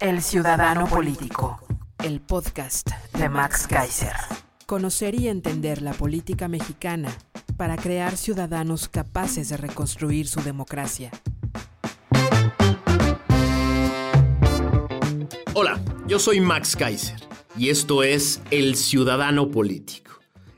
El Ciudadano Político. El podcast De Max Kaiser. Conocer y entender la política mexicana para crear ciudadanos capaces de reconstruir su democracia. Hola, yo soy Max Kaiser y esto es El Ciudadano Político,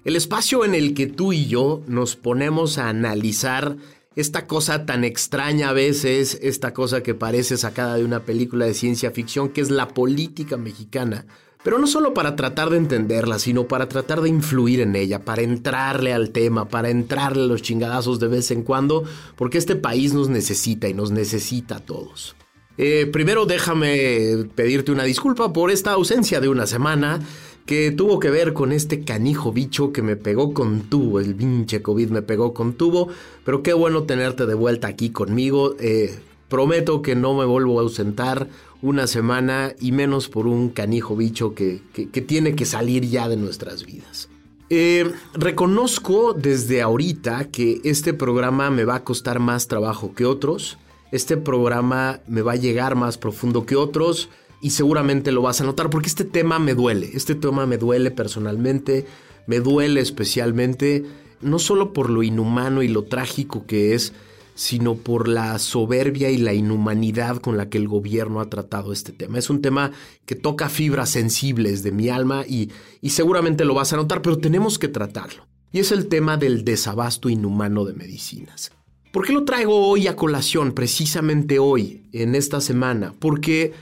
el espacio en el que tú y yo nos ponemos a analizar esta cosa tan extraña a veces, esta cosa que parece sacada de una película de ciencia ficción, que es la política mexicana. Pero no solo para tratar de entenderla, sino para tratar de influir en ella, para entrarle al tema, para entrarle a los chingadazos de vez en cuando, porque este país nos necesita y nos necesita a todos. Eh, primero déjame pedirte una disculpa por esta ausencia de una semana que tuvo que ver con este canijo bicho que me pegó con tubo, el pinche COVID me pegó con tubo, pero qué bueno tenerte de vuelta aquí conmigo. Eh, prometo que no me vuelvo a ausentar una semana y menos por un canijo bicho que, que- tiene que salir ya de nuestras vidas. Eh, reconozco desde ahorita que este programa me va a costar más trabajo que otros. Este programa me va a llegar más profundo que otros y seguramente lo vas a notar porque este tema me duele. Este tema me duele personalmente, me duele especialmente, no solo por lo inhumano y lo trágico que es, sino por la soberbia y la inhumanidad con la que el gobierno ha tratado este tema. Es un tema que toca fibras sensibles de mi alma y, y seguramente lo vas a notar, pero tenemos que tratarlo. Y es el tema del desabasto inhumano de medicinas. ¿Por qué lo traigo hoy a colación, precisamente hoy, en esta semana? Porque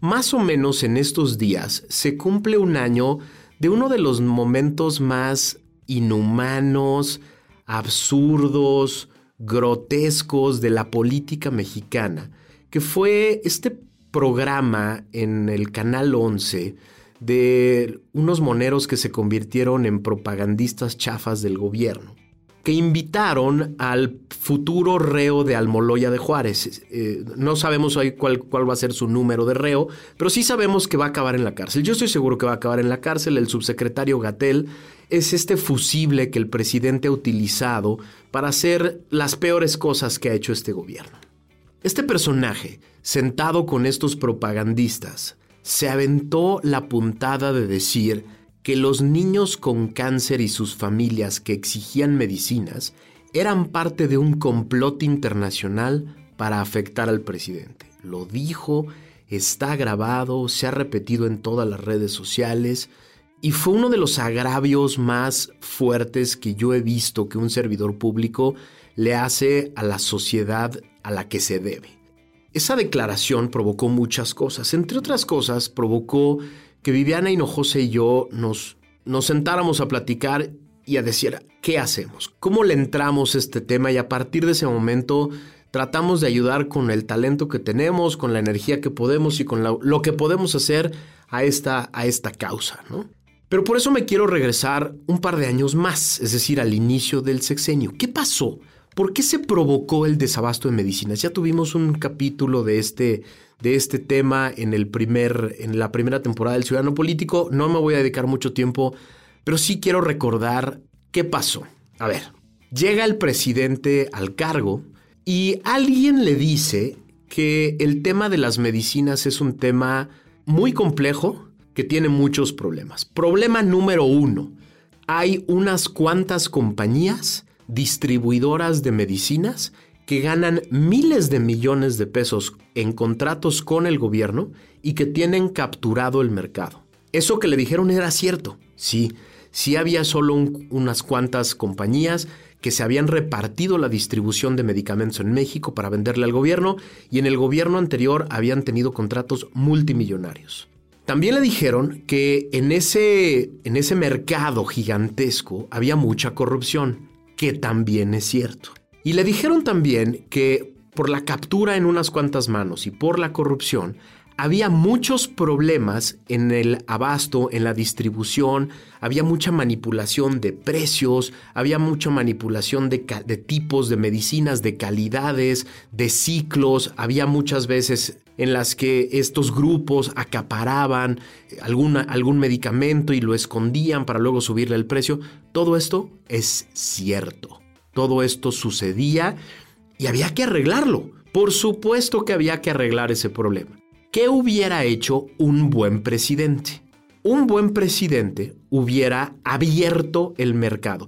más o menos en estos días se cumple un año de uno de los momentos más inhumanos, absurdos, grotescos de la política mexicana, que fue este programa en el Canal 11 de unos moneros que se convirtieron en propagandistas chafas del gobierno que invitaron al futuro reo de Almoloya de Juárez. Eh, no sabemos hoy cuál, cuál va a ser su número de reo, pero sí sabemos que va a acabar en la cárcel. Yo estoy seguro que va a acabar en la cárcel. El subsecretario Gatel es este fusible que el presidente ha utilizado para hacer las peores cosas que ha hecho este gobierno. Este personaje, sentado con estos propagandistas, se aventó la puntada de decir que los niños con cáncer y sus familias que exigían medicinas eran parte de un complot internacional para afectar al presidente. Lo dijo, está grabado, se ha repetido en todas las redes sociales y fue uno de los agravios más fuertes que yo he visto que un servidor público le hace a la sociedad a la que se debe. Esa declaración provocó muchas cosas. Entre otras cosas, provocó que Viviana Hinojosa y yo nos, nos sentáramos a platicar y a decir, ¿qué hacemos? ¿Cómo le entramos a este tema? Y a partir de ese momento tratamos de ayudar con el talento que tenemos, con la energía que podemos y con lo que podemos hacer a esta, a esta causa, ¿no? Pero por eso me quiero regresar un par de años más, es decir, al inicio del sexenio. ¿Qué pasó? ¿Por qué se provocó el desabasto de medicinas? Ya tuvimos un capítulo de este, de este tema en, el primer, en la primera temporada del Ciudadano Político. No me voy a dedicar mucho tiempo, pero sí quiero recordar qué pasó. A ver, llega el presidente al cargo y alguien le dice que el tema de las medicinas es un tema muy complejo que tiene muchos problemas. Problema número uno, hay unas cuantas compañías distribuidoras de medicinas que ganan miles de millones de pesos en contratos con el gobierno y que tienen capturado el mercado. Eso que le dijeron era cierto. Sí, sí había solo un- unas cuantas compañías que se habían repartido la distribución de medicamentos en México para venderle al gobierno y en el gobierno anterior habían tenido contratos multimillonarios. También le dijeron que en ese, en ese mercado gigantesco había mucha corrupción, que también es cierto. Y le dijeron también que por la captura en unas cuantas manos y por la corrupción, había muchos problemas en el abasto, en la distribución, había mucha manipulación de precios, había mucha manipulación de, tipos de medicinas, de calidades, de ciclos, había muchas veces en las que estos grupos acaparaban algún medicamento y lo escondían para luego subirle el precio. Todo esto es cierto. Todo esto sucedía y había que arreglarlo. Por supuesto que había que arreglar ese problema. ¿Qué hubiera hecho un buen presidente? Un buen presidente hubiera abierto el mercado.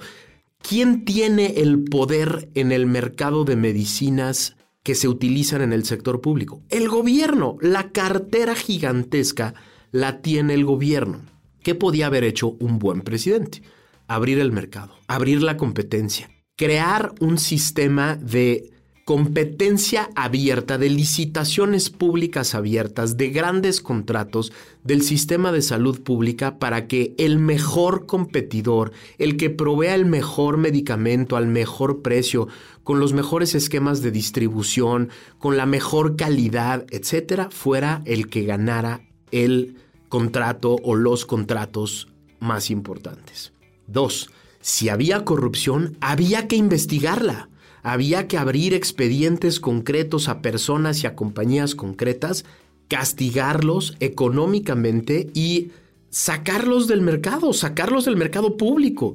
¿Quién tiene el poder en el mercado de medicinas que se utilizan en el sector público? El gobierno. La cartera gigantesca la tiene el gobierno. ¿Qué podía haber hecho un buen presidente? Abrir el mercado, abrir la competencia, crear un sistema de competencia abierta, de licitaciones públicas abiertas, de grandes contratos del sistema de salud pública para que el mejor competidor, el que provea el mejor medicamento al mejor precio, con los mejores esquemas de distribución, con la mejor calidad, etcétera, fuera el que ganara el contrato o los contratos más importantes. Dos, si había corrupción, había que investigarla había que abrir expedientes concretos a personas y a compañías concretas, castigarlos económicamente y sacarlos del mercado, sacarlos del mercado público.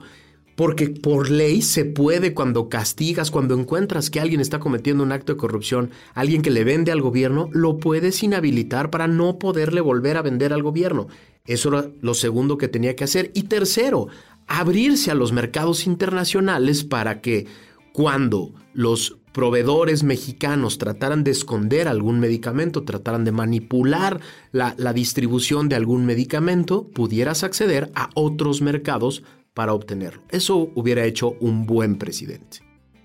Porque por ley se puede cuando castigas, cuando encuentras que alguien está cometiendo un acto de corrupción, alguien que le vende al gobierno, lo puedes inhabilitar para no poderle volver a vender al gobierno. Eso era lo segundo que tenía que hacer. Y tercero, abrirse a los mercados internacionales para que cuando los proveedores mexicanos trataran de esconder algún medicamento, trataran de manipular la, distribución de algún medicamento, pudieras acceder a otros mercados para obtenerlo. Eso hubiera hecho un buen presidente.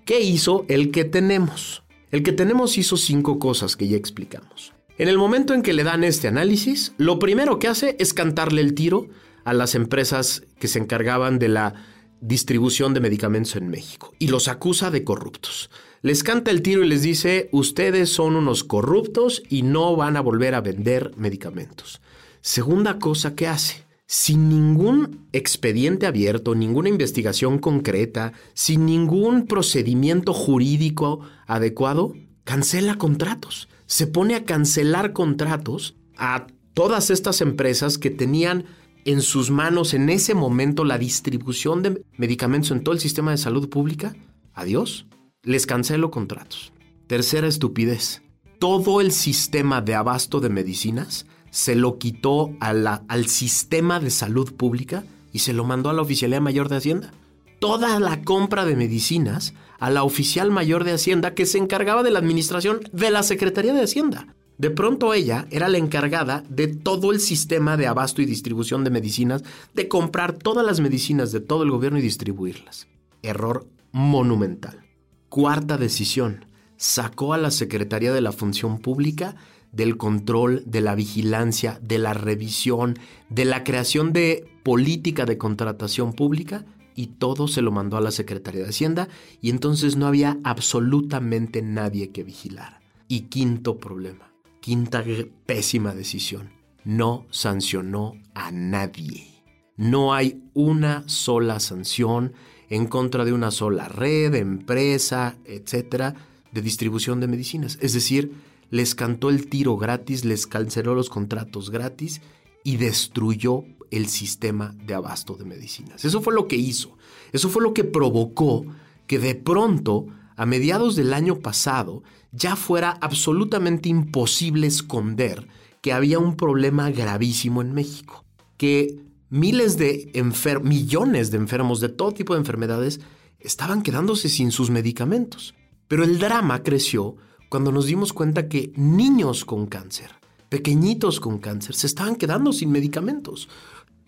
¿Qué hizo el que tenemos? El que tenemos hizo cinco cosas que ya explicamos. En el momento en que le dan este análisis, lo primero que hace es cantarle el tiro a las empresas que se encargaban de la distribución de medicamentos en México y los acusa de corruptos. Les canta el tiro y les dice, ustedes son unos corruptos y no van a volver a vender medicamentos. Segunda cosa que hace, sin ningún expediente abierto, ninguna investigación concreta, sin ningún procedimiento jurídico adecuado, cancela contratos. Se pone a cancelar contratos a todas estas empresas que tenían en sus manos en ese momento la distribución de medicamentos en todo el sistema de salud pública, adiós, les cancelo contratos. Tercera estupidez, todo el sistema de abasto de medicinas se lo quitó al sistema de salud pública y se lo mandó a la Oficialía Mayor de Hacienda. Toda la compra de medicinas a la Oficial Mayor de Hacienda que se encargaba de la administración de la Secretaría de Hacienda. De pronto ella era la encargada de todo el sistema de abasto y distribución de medicinas, de comprar todas las medicinas de todo el gobierno y distribuirlas. Error monumental. Cuarta decisión. Sacó a la Secretaría de la Función Pública del control, de la vigilancia, de la revisión, de la creación de política de contratación pública y todo se lo mandó a la Secretaría de Hacienda y entonces no había absolutamente nadie que vigilar. Y quinto problema Quinta pésima decisión. No sancionó a nadie. No hay una sola sanción en contra de una sola red, empresa, etcétera, de distribución de medicinas. Es decir, les cantó el tiro gratis, les canceló los contratos gratis y destruyó el sistema de abasto de medicinas. Eso fue lo que hizo. Eso fue lo que provocó que de pronto a mediados del año pasado ya fuera absolutamente imposible esconder que había un problema gravísimo en México, que miles de enfermos, millones de enfermos de todo tipo de enfermedades estaban quedándose sin sus medicamentos. Pero el drama creció cuando nos dimos cuenta que niños con cáncer, pequeñitos con cáncer, se estaban quedando sin medicamentos.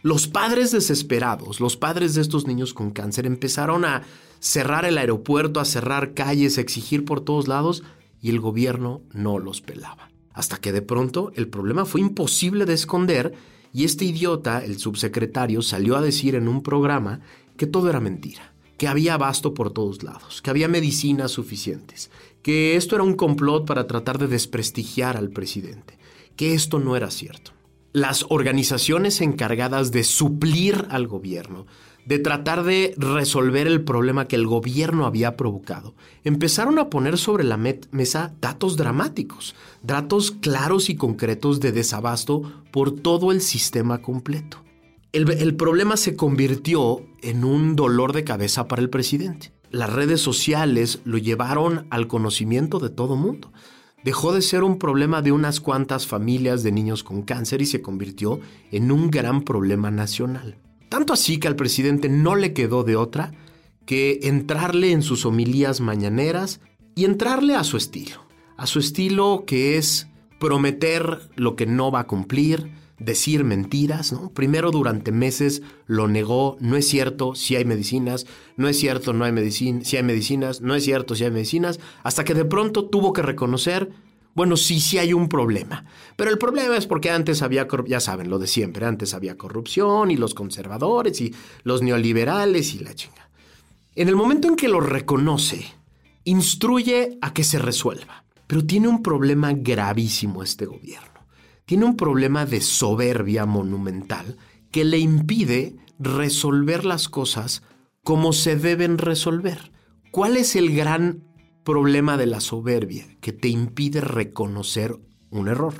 Los padres desesperados, los padres de estos niños con cáncer empezaron a cerrar el aeropuerto, a cerrar calles, a exigir por todos lados y el gobierno no los pelaba. Hasta que de pronto el problema fue imposible de esconder y este idiota, el subsecretario, salió a decir en un programa que todo era mentira, que había abasto por todos lados, que había medicinas suficientes, que esto era un complot para tratar de desprestigiar al presidente, que esto no era cierto. Las organizaciones encargadas de suplir al gobierno, de tratar de resolver el problema que el gobierno había provocado, empezaron a poner sobre la mesa datos dramáticos, datos claros y concretos de desabasto por todo el sistema completo el, problema se convirtió en un dolor de cabeza para el presidente. Las redes sociales lo llevaron al conocimiento de todo mundo. Dejó de ser un problema de unas cuantas familias de niños con cáncer y se convirtió en un gran problema nacional. Tanto así que al presidente no le quedó de otra que entrarle en sus homilías mañaneras y entrarle a su estilo. A su estilo que es prometer lo que no va a cumplir, decir mentiras, ¿no? Primero durante meses lo negó, no es cierto si hay medicinas, no es cierto no hay medicina, si hay medicinas, no es cierto si hay medicinas, hasta que de pronto tuvo que reconocer, bueno, sí, sí hay un problema. Pero el problema es porque antes había, ya saben, lo de siempre, antes había corrupción y los conservadores y los neoliberales y la chinga. En el momento en que lo reconoce, instruye a que se resuelva. Pero tiene un problema gravísimo este gobierno tiene un problema de soberbia monumental que le impide resolver las cosas como se deben resolver. ¿Cuál es el gran problema de la soberbia? Que te impide reconocer un error.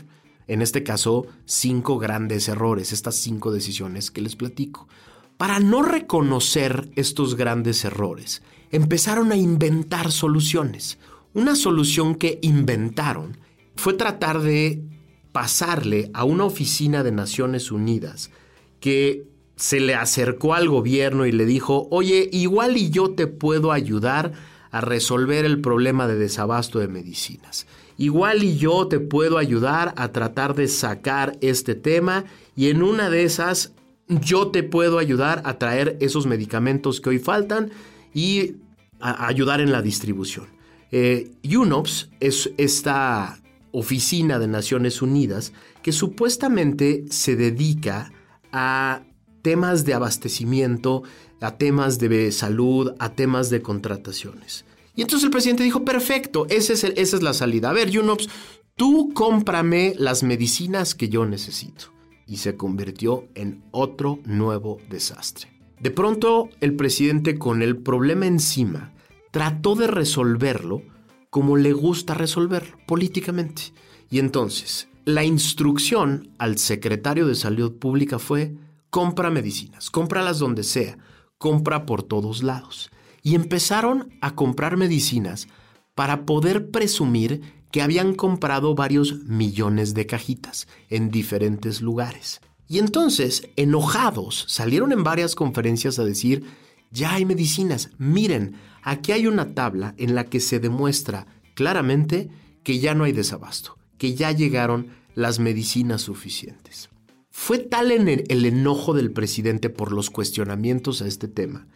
En este caso, cinco grandes errores, estas cinco decisiones que les platico. Para no reconocer estos grandes errores, empezaron a inventar soluciones. Una solución que inventaron fue tratar de pasarle a una oficina de Naciones Unidas que se le acercó al gobierno y le dijo, oye, igual y yo te puedo ayudar a resolver el problema de desabasto de medicinas. Igual y yo te puedo ayudar a tratar de sacar este tema y en una de esas yo te puedo ayudar a traer esos medicamentos que hoy faltan y ayudar en la distribución. Eh, UNOPS es esta oficina de Naciones Unidas que supuestamente se dedica a temas de abastecimiento, a temas de salud, a temas de contrataciones. Y entonces el presidente dijo, perfecto, esa es, la salida. A ver, Yunops, tú cómprame las medicinas que yo necesito. Y se convirtió en otro nuevo desastre. De pronto, el presidente con el problema encima trató de resolverlo como le gusta resolver políticamente. Y entonces, la instrucción al secretario de Salud Pública fue, compra medicinas, cómpralas donde sea, compra por todos lados. Y empezaron a comprar medicinas para poder presumir que habían comprado varios millones de cajitas en diferentes lugares. Y entonces, enojados, salieron en varias conferencias a decir, ya hay medicinas, miren, Aquí hay una tabla en la que se demuestra claramente que ya no hay desabasto, que ya llegaron las medicinas suficientes. Fue tal el enojo del presidente por los cuestionamientos a este tema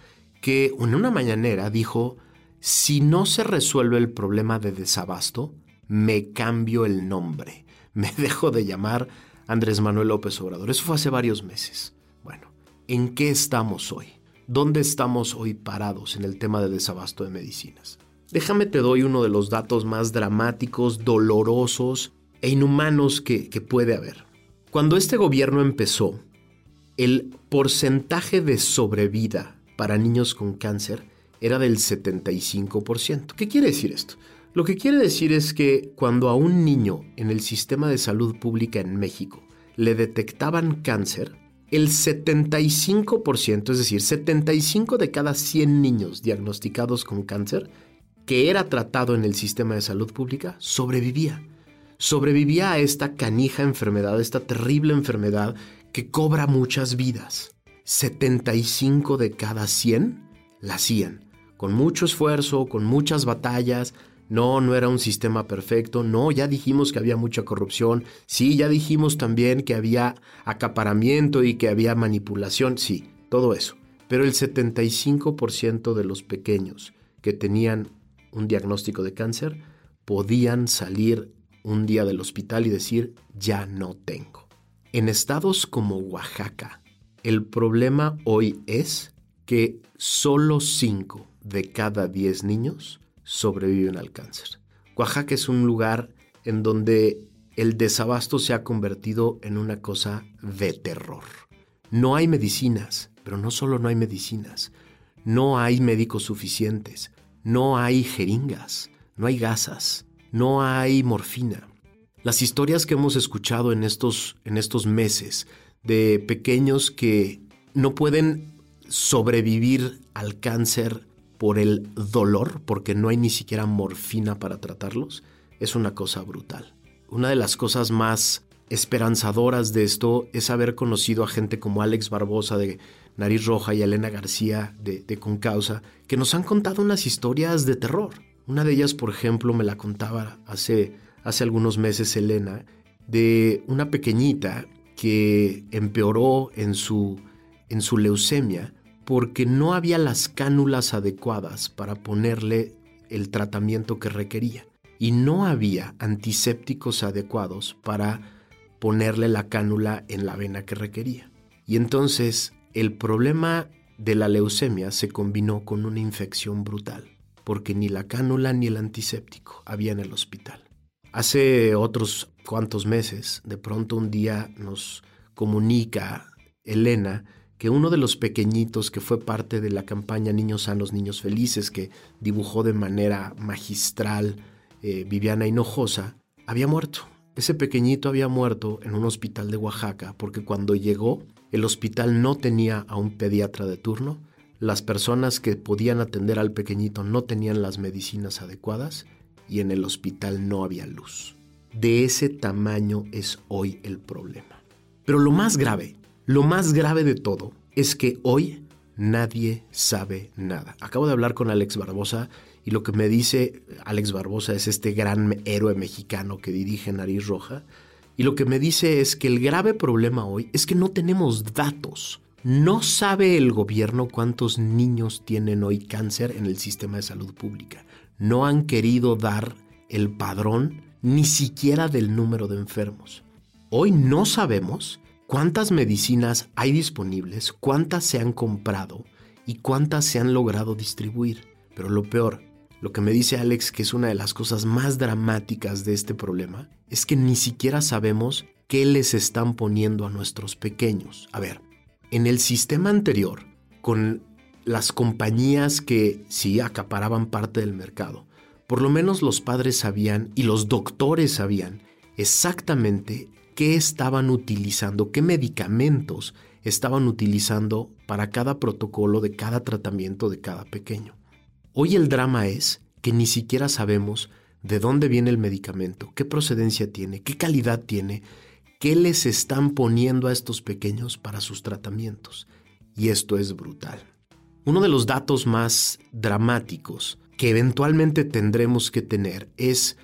que en una mañanera dijo, si no se resuelve el problema de desabasto, me cambio el nombre, me dejo de llamar Andrés Manuel López Obrador. Eso fue hace varios meses. Bueno, ¿en qué estamos hoy? ¿Dónde estamos hoy parados en el tema de desabasto de medicinas? Déjame te doy uno de los datos más dramáticos, dolorosos e inhumanos que, que puede haber. Cuando este gobierno empezó, el porcentaje de sobrevida para niños con cáncer era del 75%. ¿Qué quiere decir esto? Lo que quiere decir es que cuando a un niño en el sistema de salud pública en México le detectaban cáncer, el 75%, es decir, 75 de cada 100 niños diagnosticados con cáncer que era tratado en el sistema de salud pública, sobrevivía. Sobrevivía a esta canija enfermedad, esta terrible enfermedad que cobra muchas vidas. 75 de cada 100 la hacían, con mucho esfuerzo, con muchas batallas, no, no era un sistema perfecto. No, ya dijimos que había mucha corrupción. Sí, ya dijimos también que había acaparamiento y que había manipulación. Sí, todo eso. Pero el 75% de los pequeños que tenían un diagnóstico de cáncer podían salir un día del hospital y decir, ya no tengo. En estados como Oaxaca, el problema hoy es que solo 5 de cada 10 niños sobreviven al cáncer. Oaxaca es un lugar en donde el desabasto se ha convertido en una cosa de terror. No hay medicinas, pero no solo no hay medicinas, no hay médicos suficientes, no hay jeringas, no hay gasas, no hay morfina. Las historias que hemos escuchado en estos, en estos meses de pequeños que no pueden sobrevivir al cáncer por el dolor, porque no hay ni siquiera morfina para tratarlos, es una cosa brutal. Una de las cosas más esperanzadoras de esto es haber conocido a gente como Alex Barbosa de Nariz Roja y Elena García de, de Concausa, que nos han contado unas historias de terror. Una de ellas, por ejemplo, me la contaba hace, hace algunos meses Elena, de una pequeñita que empeoró en su, en su leucemia porque no había las cánulas adecuadas para ponerle el tratamiento que requería y no había antisépticos adecuados para ponerle la cánula en la vena que requería. Y entonces el problema de la leucemia se combinó con una infección brutal, porque ni la cánula ni el antiséptico había en el hospital. Hace otros cuantos meses, de pronto un día nos comunica Elena que uno de los pequeñitos que fue parte de la campaña Niños Sanos, Niños Felices, que dibujó de manera magistral eh, Viviana Hinojosa, había muerto. Ese pequeñito había muerto en un hospital de Oaxaca porque cuando llegó el hospital no tenía a un pediatra de turno, las personas que podían atender al pequeñito no tenían las medicinas adecuadas y en el hospital no había luz. De ese tamaño es hoy el problema. Pero lo más grave lo más grave de todo es que hoy nadie sabe nada. Acabo de hablar con Alex Barbosa y lo que me dice Alex Barbosa es este gran héroe mexicano que dirige Nariz Roja. Y lo que me dice es que el grave problema hoy es que no tenemos datos. No sabe el gobierno cuántos niños tienen hoy cáncer en el sistema de salud pública. No han querido dar el padrón ni siquiera del número de enfermos. Hoy no sabemos cuántas medicinas hay disponibles, cuántas se han comprado y cuántas se han logrado distribuir. Pero lo peor, lo que me dice Alex que es una de las cosas más dramáticas de este problema, es que ni siquiera sabemos qué les están poniendo a nuestros pequeños. A ver, en el sistema anterior, con las compañías que sí acaparaban parte del mercado, por lo menos los padres sabían y los doctores sabían exactamente qué estaban utilizando, qué medicamentos estaban utilizando para cada protocolo de cada tratamiento de cada pequeño. Hoy el drama es que ni siquiera sabemos de dónde viene el medicamento, qué procedencia tiene, qué calidad tiene, qué les están poniendo a estos pequeños para sus tratamientos. Y esto es brutal. Uno de los datos más dramáticos que eventualmente tendremos que tener es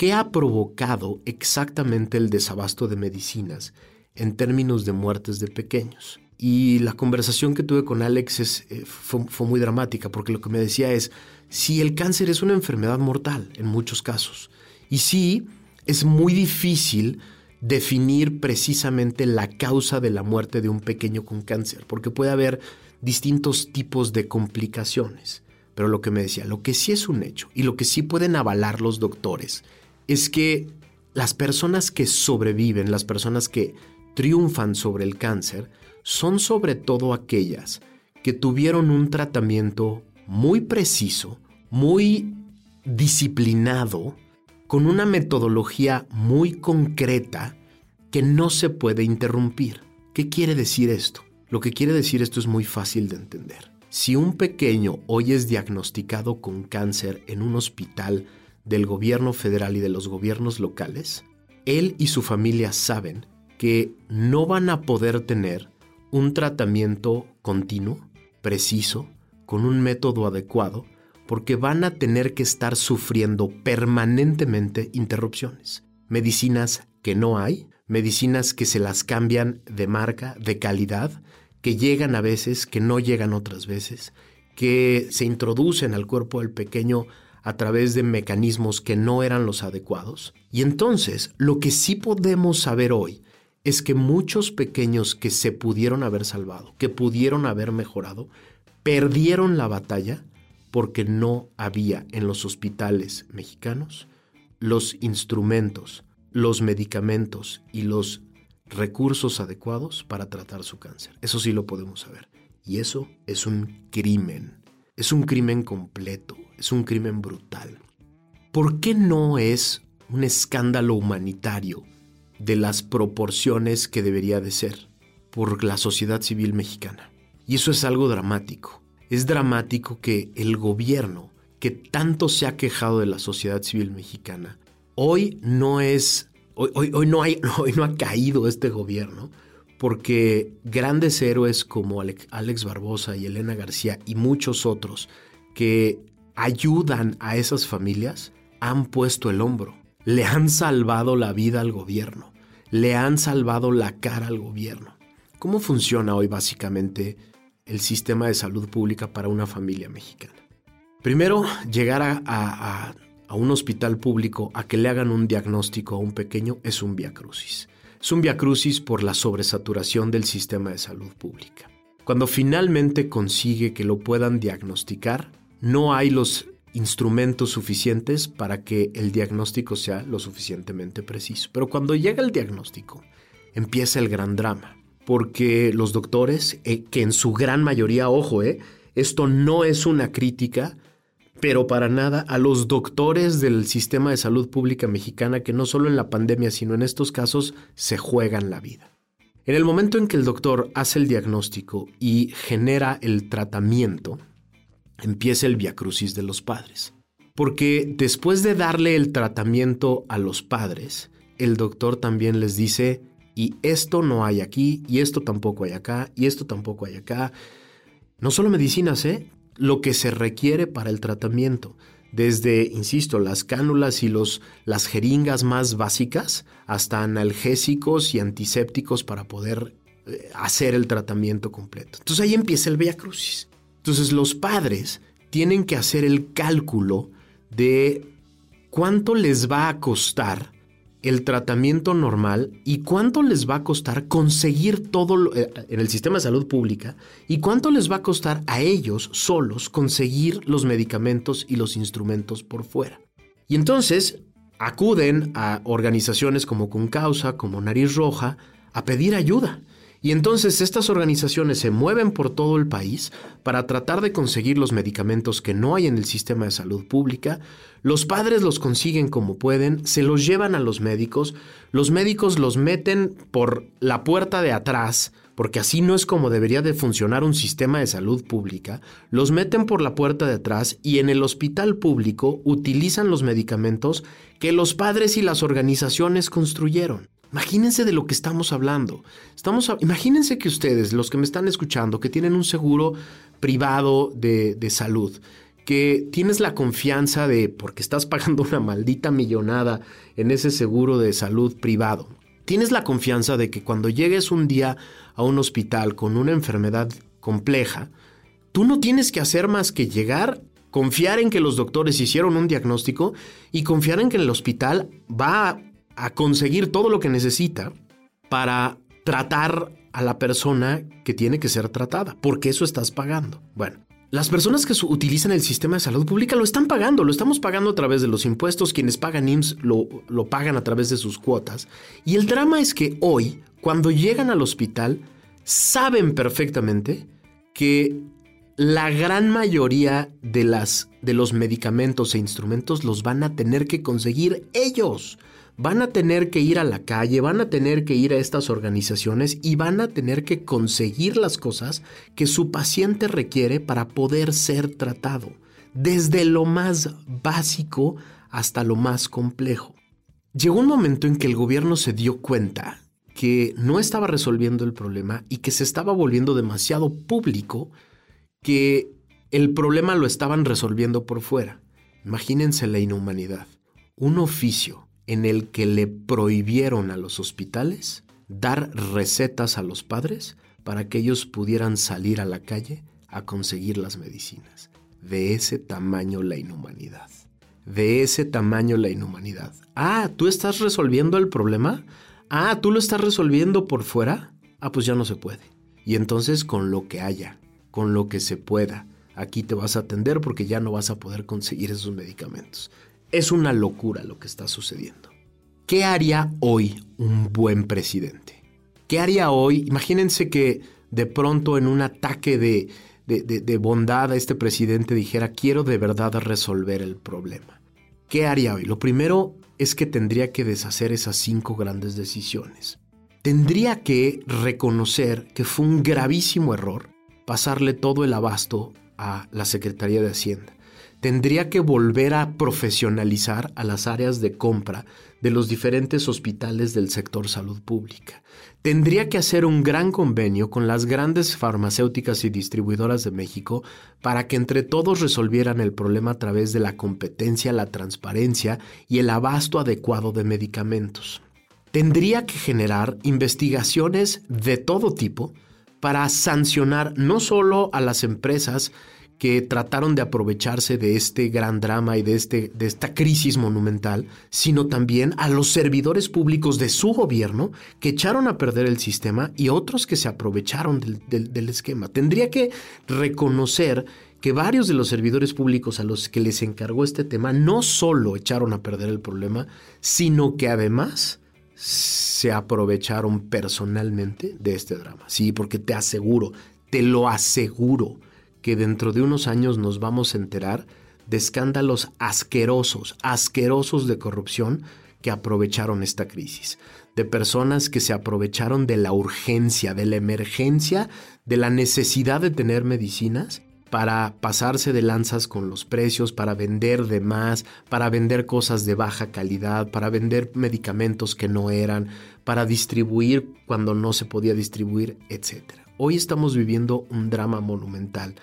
¿Qué ha provocado exactamente el desabasto de medicinas en términos de muertes de pequeños? Y la conversación que tuve con Alex eh, fue, fue, muy dramática porque lo que me decía es, si el cáncer es una enfermedad mortal en muchos casos, y sí, es muy difícil definir precisamente la causa de la muerte de un pequeño con cáncer, porque puede haber distintos tipos de complicaciones. Pero lo que me decía, lo que sí es un hecho y lo que sí pueden avalar los doctores es que las personas que sobreviven, las personas que triunfan sobre el cáncer, son sobre todo aquellas que tuvieron un tratamiento muy preciso, muy disciplinado, con una metodología muy concreta que no se puede interrumpir. ¿Qué quiere decir esto? Lo que quiere decir esto es muy fácil de entender. Si un pequeño hoy es diagnosticado con cáncer en un hospital del gobierno federal y de los gobiernos locales, él y su familia saben que no van a poder tener un tratamiento continuo, preciso, con un método adecuado, porque van a tener que estar sufriendo permanentemente interrupciones. Medicinas que no hay, medicinas que se las cambian de marca, de calidad, que llegan a veces, que no llegan otras veces, que se introducen al cuerpo del pequeño a través de mecanismos que no eran los adecuados. Y entonces, lo que sí podemos saber hoy es que muchos pequeños que se pudieron haber salvado, que pudieron haber mejorado, perdieron la batalla porque no había en los hospitales mexicanos los instrumentos, los medicamentos y los recursos adecuados para tratar su cáncer. Eso sí lo podemos saber. Y eso es un crimen. Es un crimen completo. Es un crimen brutal. ¿Por qué no es un escándalo humanitario de las proporciones que debería de ser por la sociedad civil mexicana? Y eso es algo dramático. Es dramático que el gobierno, que tanto se ha quejado de la sociedad civil mexicana, hoy no es Hoy, no ha caído este gobierno porque grandes héroes como Alex Barbosa y Elena García y muchos otros que ayudan a esas familias han puesto el hombro, le han salvado la vida al gobierno, le han salvado la cara al gobierno. ¿Cómo funciona hoy básicamente el sistema de salud pública para una familia mexicana? Primero, llegar a un hospital público a que le hagan un diagnóstico a un pequeño es un viacrucis. Es un viacrucis por la sobresaturación del sistema de salud pública. Cuando finalmente consigue que lo puedan diagnosticar, no hay los instrumentos suficientes para que el diagnóstico sea lo suficientemente preciso. Pero cuando llega el diagnóstico, empieza el gran drama, porque los doctores, eh, que en su gran mayoría, ojo, eh, esto no es una crítica pero para nada a los doctores del sistema de salud pública mexicana que no solo en la pandemia, sino en estos casos se juegan la vida. En el momento en que el doctor hace el diagnóstico y genera el tratamiento, empieza el viacrucis de los padres. Porque después de darle el tratamiento a los padres, el doctor también les dice, y esto no hay aquí, y esto tampoco hay acá, y esto tampoco hay acá. No solo medicinas, ¿eh? lo que se requiere para el tratamiento, desde, insisto, las cánulas y los, las jeringas más básicas hasta analgésicos y antisépticos para poder eh, hacer el tratamiento completo. Entonces ahí empieza el Via Crucis. Entonces los padres tienen que hacer el cálculo de cuánto les va a costar el tratamiento normal y cuánto les va a costar conseguir todo eh, en el sistema de salud pública y cuánto les va a costar a ellos solos conseguir los medicamentos y los instrumentos por fuera. Y entonces acuden a organizaciones como Concausa, como Nariz Roja, a pedir ayuda. Y entonces estas organizaciones se mueven por todo el país para tratar de conseguir los medicamentos que no hay en el sistema de salud pública. Los padres los consiguen como pueden, se los llevan a los médicos, los médicos los meten por la puerta de atrás, porque así no es como debería de funcionar un sistema de salud pública, los meten por la puerta de atrás y en el hospital público utilizan los medicamentos que los padres y las organizaciones construyeron. Imagínense de lo que estamos hablando. Estamos imagínense que ustedes, los que me están escuchando, que tienen un seguro privado de, de salud, que tienes la confianza de, porque estás pagando una maldita millonada en ese seguro de salud privado, tienes la confianza de que cuando llegues un día a un hospital con una enfermedad compleja, tú no tienes que hacer más que llegar, confiar en que los doctores hicieron un diagnóstico y confiar en que el hospital va a a conseguir todo lo que necesita para tratar a la persona que tiene que ser tratada, porque eso estás pagando. Bueno, las personas que utilizan el sistema de salud pública lo están pagando, lo estamos pagando a través de los impuestos, quienes pagan IMSS lo, lo pagan a través de sus cuotas. Y el drama es que hoy, cuando llegan al hospital, saben perfectamente que la gran mayoría de, las, de los medicamentos e instrumentos los van a tener que conseguir ellos van a tener que ir a la calle, van a tener que ir a estas organizaciones y van a tener que conseguir las cosas que su paciente requiere para poder ser tratado, desde lo más básico hasta lo más complejo. Llegó un momento en que el gobierno se dio cuenta que no estaba resolviendo el problema y que se estaba volviendo demasiado público que el problema lo estaban resolviendo por fuera. Imagínense la inhumanidad. Un oficio en el que le prohibieron a los hospitales dar recetas a los padres para que ellos pudieran salir a la calle a conseguir las medicinas. De ese tamaño la inhumanidad. De ese tamaño la inhumanidad. Ah, ¿tú estás resolviendo el problema? Ah, ¿tú lo estás resolviendo por fuera? Ah, pues ya no se puede. Y entonces con lo que haya, con lo que se pueda. Aquí te vas a atender porque ya no vas a poder conseguir esos medicamentos. Es una locura lo que está sucediendo. ¿Qué haría hoy un buen presidente? ¿Qué haría hoy? Imagínense que de pronto en un ataque de, de, bondad a este presidente dijera, quiero de verdad resolver el problema. ¿Qué haría hoy? Lo primero es que tendría que deshacer esas cinco grandes decisiones. Tendría que reconocer que fue un gravísimo error pasarle todo el abasto a la Secretaría de Hacienda. Tendría que volver a profesionalizar a las áreas de compra de los diferentes hospitales del sector salud pública. Tendría que hacer un gran convenio con las grandes farmacéuticas y distribuidoras de México para que entre todos resolvieran el problema a través de la competencia, la transparencia y el abasto adecuado de medicamentos. Tendría que generar investigaciones de todo tipo para sancionar no solo a las empresas que trataron de aprovecharse de este gran drama y de, este, de esta crisis monumental, sino también a los servidores públicos de su gobierno que echaron a perder el sistema y otros que se aprovecharon del, del esquema. Tendría que reconocer que varios de los servidores públicos a los que les encargó este tema no solo echaron a perder el problema, sino que además se aprovecharon personalmente de este drama. Sí, porque te aseguro, te lo aseguro, que dentro de unos años nos vamos a enterar de escándalos asquerosos, asquerosos de corrupción que aprovecharon esta crisis, de personas que se aprovecharon de la urgencia, de la emergencia, de la necesidad de tener medicinas para pasarse de lanzas con los precios, para vender de más, para vender cosas de baja calidad, para vender medicamentos que no eran, para distribuir cuando no se podía distribuir, etc. Hoy estamos viviendo un drama monumental.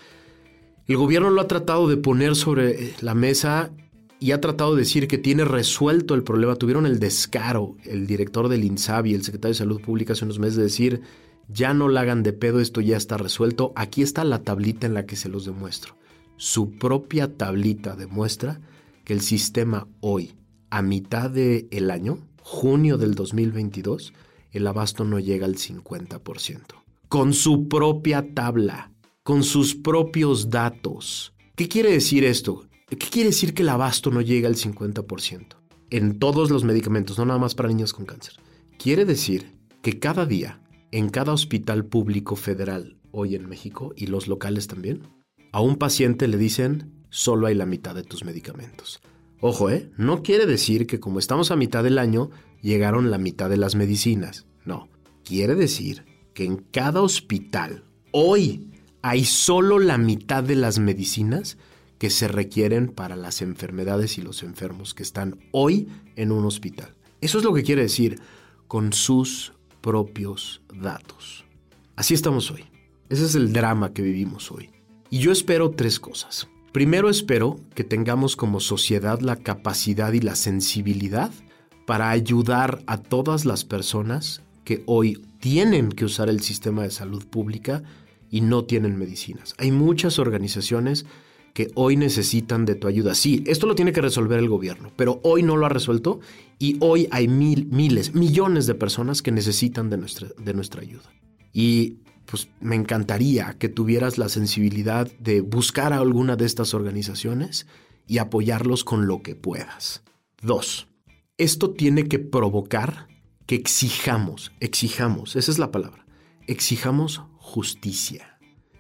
El gobierno lo ha tratado de poner sobre eh, la mesa y ha tratado de decir que tiene resuelto el problema. Tuvieron el descaro, el director del INSABI, el secretario de Salud Pública hace unos meses de decir, ya no la hagan de pedo, esto ya está resuelto. Aquí está la tablita en la que se los demuestro. Su propia tablita demuestra que el sistema hoy, a mitad del el año, junio del 2022, el abasto no llega al 50% con su propia tabla, con sus propios datos. ¿Qué quiere decir esto? ¿Qué quiere decir que el abasto no llega al 50%? En todos los medicamentos, no nada más para niños con cáncer. Quiere decir que cada día, en cada hospital público federal hoy en México y los locales también, a un paciente le dicen solo hay la mitad de tus medicamentos. Ojo, ¿eh? No quiere decir que como estamos a mitad del año, llegaron la mitad de las medicinas. No. Quiere decir que en cada hospital hoy hay solo la mitad de las medicinas que se requieren para las enfermedades y los enfermos que están hoy en un hospital. Eso es lo que quiere decir con sus propios datos. Así estamos hoy. Ese es el drama que vivimos hoy. Y yo espero tres cosas. Primero espero que tengamos como sociedad la capacidad y la sensibilidad para ayudar a todas las personas que hoy tienen que usar el sistema de salud pública y no tienen medicinas. Hay muchas organizaciones que hoy necesitan de tu ayuda. Sí, esto lo tiene que resolver el gobierno, pero hoy no lo ha resuelto y hoy hay mil, miles, millones de personas que necesitan de nuestra, de nuestra ayuda. Y pues me encantaría que tuvieras la sensibilidad de buscar a alguna de estas organizaciones y apoyarlos con lo que puedas. Dos, esto tiene que provocar que exijamos, exijamos, esa es la palabra, exijamos justicia.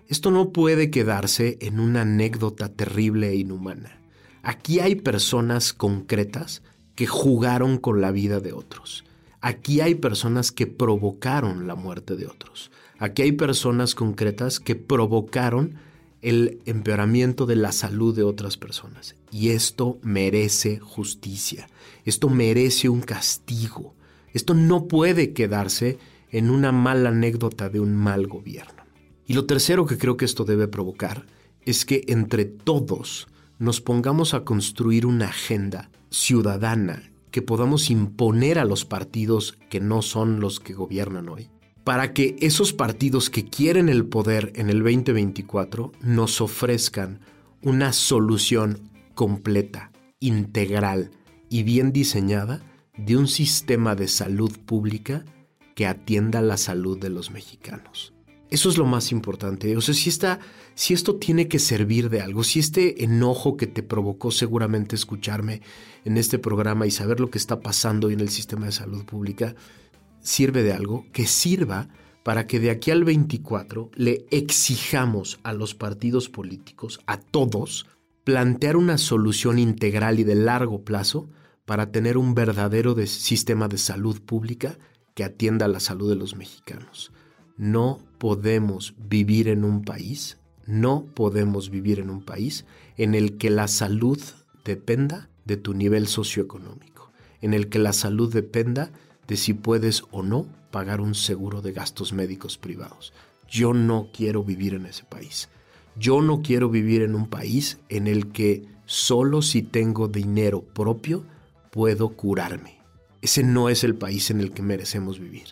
Esto no puede quedarse en una anécdota terrible e inhumana. Aquí hay personas concretas que jugaron con la vida de otros. Aquí hay personas que provocaron la muerte de otros. Aquí hay personas concretas que provocaron el empeoramiento de la salud de otras personas. Y esto merece justicia. Esto merece un castigo. Esto no puede quedarse en una mala anécdota de un mal gobierno. Y lo tercero que creo que esto debe provocar es que entre todos nos pongamos a construir una agenda ciudadana que podamos imponer a los partidos que no son los que gobiernan hoy, para que esos partidos que quieren el poder en el 2024 nos ofrezcan una solución completa, integral y bien diseñada de un sistema de salud pública que atienda la salud de los mexicanos. Eso es lo más importante. O sea, si, si esto tiene que servir de algo, si este enojo que te provocó seguramente escucharme en este programa y saber lo que está pasando en el sistema de salud pública, sirve de algo, que sirva para que de aquí al 24 le exijamos a los partidos políticos, a todos, plantear una solución integral y de largo plazo para tener un verdadero sistema de salud pública que atienda la salud de los mexicanos. No podemos vivir en un país, no podemos vivir en un país en el que la salud dependa de tu nivel socioeconómico, en el que la salud dependa de si puedes o no pagar un seguro de gastos médicos privados. Yo no quiero vivir en ese país. Yo no quiero vivir en un país en el que solo si tengo dinero propio puedo curarme. Ese no es el país en el que merecemos vivir.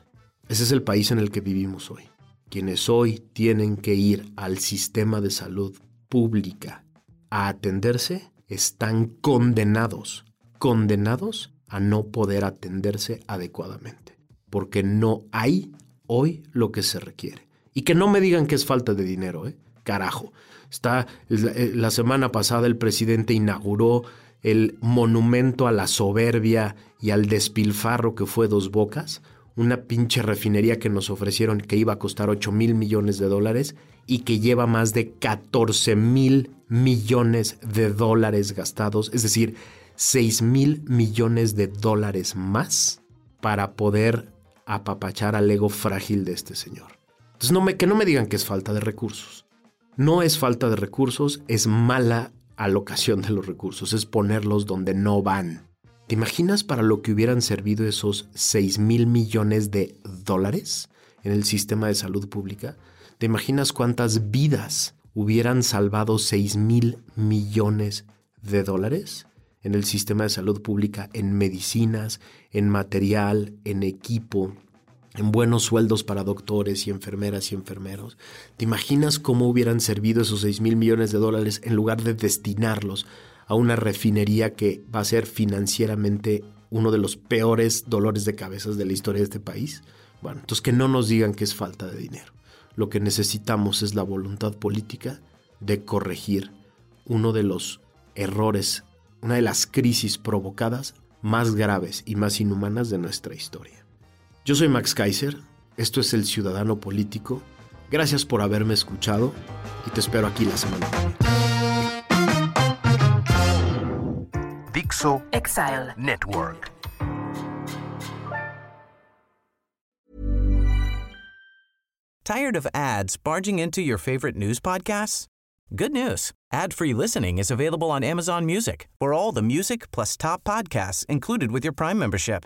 Ese es el país en el que vivimos hoy. Quienes hoy tienen que ir al sistema de salud pública a atenderse están condenados, condenados a no poder atenderse adecuadamente, porque no hay hoy lo que se requiere. Y que no me digan que es falta de dinero, ¿eh? Carajo. Está, eh, la semana pasada el presidente inauguró el monumento a la soberbia y al despilfarro que fue Dos Bocas, una pinche refinería que nos ofrecieron que iba a costar 8 mil millones de dólares y que lleva más de 14 mil millones de dólares gastados, es decir, 6 mil millones de dólares más para poder apapachar al ego frágil de este señor. Entonces, no me, que no me digan que es falta de recursos. No es falta de recursos, es mala alocación de los recursos, es ponerlos donde no van. ¿Te imaginas para lo que hubieran servido esos 6 mil millones de dólares en el sistema de salud pública? ¿Te imaginas cuántas vidas hubieran salvado 6 mil millones de dólares en el sistema de salud pública, en medicinas, en material, en equipo, en buenos sueldos para doctores y enfermeras y enfermeros. ¿Te imaginas cómo hubieran servido esos 6 mil millones de dólares en lugar de destinarlos a una refinería que va a ser financieramente uno de los peores dolores de cabezas de la historia de este país. Bueno, entonces que no nos digan que es falta de dinero. Lo que necesitamos es la voluntad política de corregir uno de los errores, una de las crisis provocadas más graves y más inhumanas de nuestra historia. Yo soy Max Kaiser, esto es El Ciudadano Político. Gracias por haberme escuchado y te espero aquí la semana que viene. Exile Network. Tired of ads barging into your favorite news podcasts? Good news. Ad-free listening is available on Amazon Music for all the music plus top podcasts included with your Prime membership.